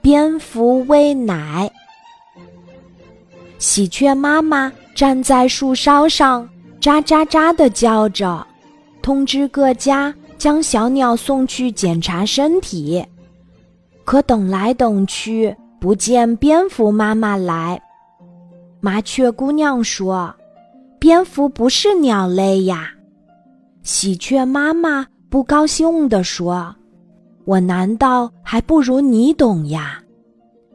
蝙蝠喂奶。喜鹊妈妈站在树梢上，喳喳喳地叫着，通知各家将小鸟送去检查身体。可等来等去，不见蝙蝠妈妈来。麻雀姑娘说：“蝙蝠不是鸟类呀。”喜鹊妈妈不高兴地说。我难道还不如你懂呀？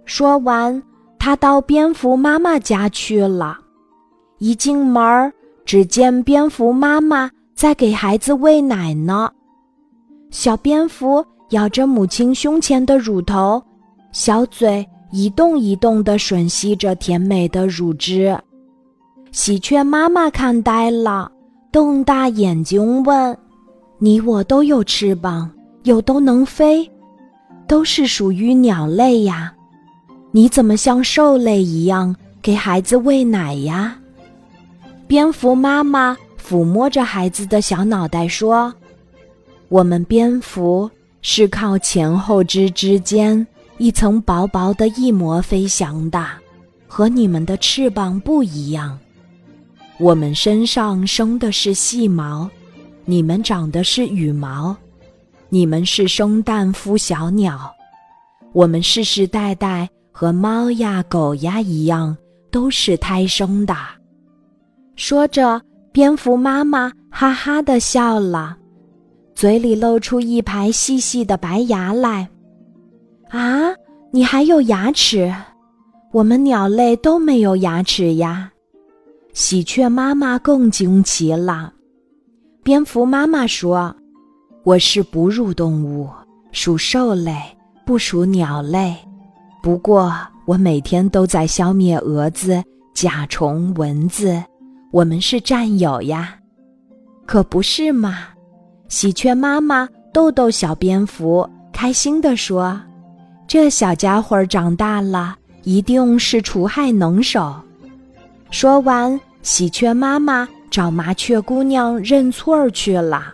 说完，他到蝙蝠妈妈家去了。一进门，只见蝙蝠妈妈在给孩子喂奶呢。小蝙蝠咬着母亲胸前的乳头，小嘴一动一动地吮吸着甜美的乳汁。喜鹊妈妈看呆了，瞪大眼睛问：“你我都有翅膀？”又都能飞，都是属于鸟类呀。你怎么像兽类一样给孩子喂奶呀？蝙蝠妈妈抚摸着孩子的小脑袋说：“我们蝙蝠是靠前后肢之间一层薄薄的翼膜飞翔的，和你们的翅膀不一样。我们身上生的是细毛，你们长的是羽毛。”你们是生蛋孵小鸟，我们世世代代和猫呀狗呀一样，都是胎生的。说着，蝙蝠妈妈哈哈的笑了，嘴里露出一排细细的白牙来。啊，你还有牙齿？我们鸟类都没有牙齿呀！喜鹊妈妈更惊奇了。蝙蝠妈妈说。我是哺乳动物，属兽类，不属鸟类。不过我每天都在消灭蛾子、甲虫、蚊子，我们是战友呀，可不是嘛？喜鹊妈妈逗逗小蝙蝠，开心地说：“这小家伙长大了，一定是除害能手。”说完，喜鹊妈妈找麻雀姑娘认错去了。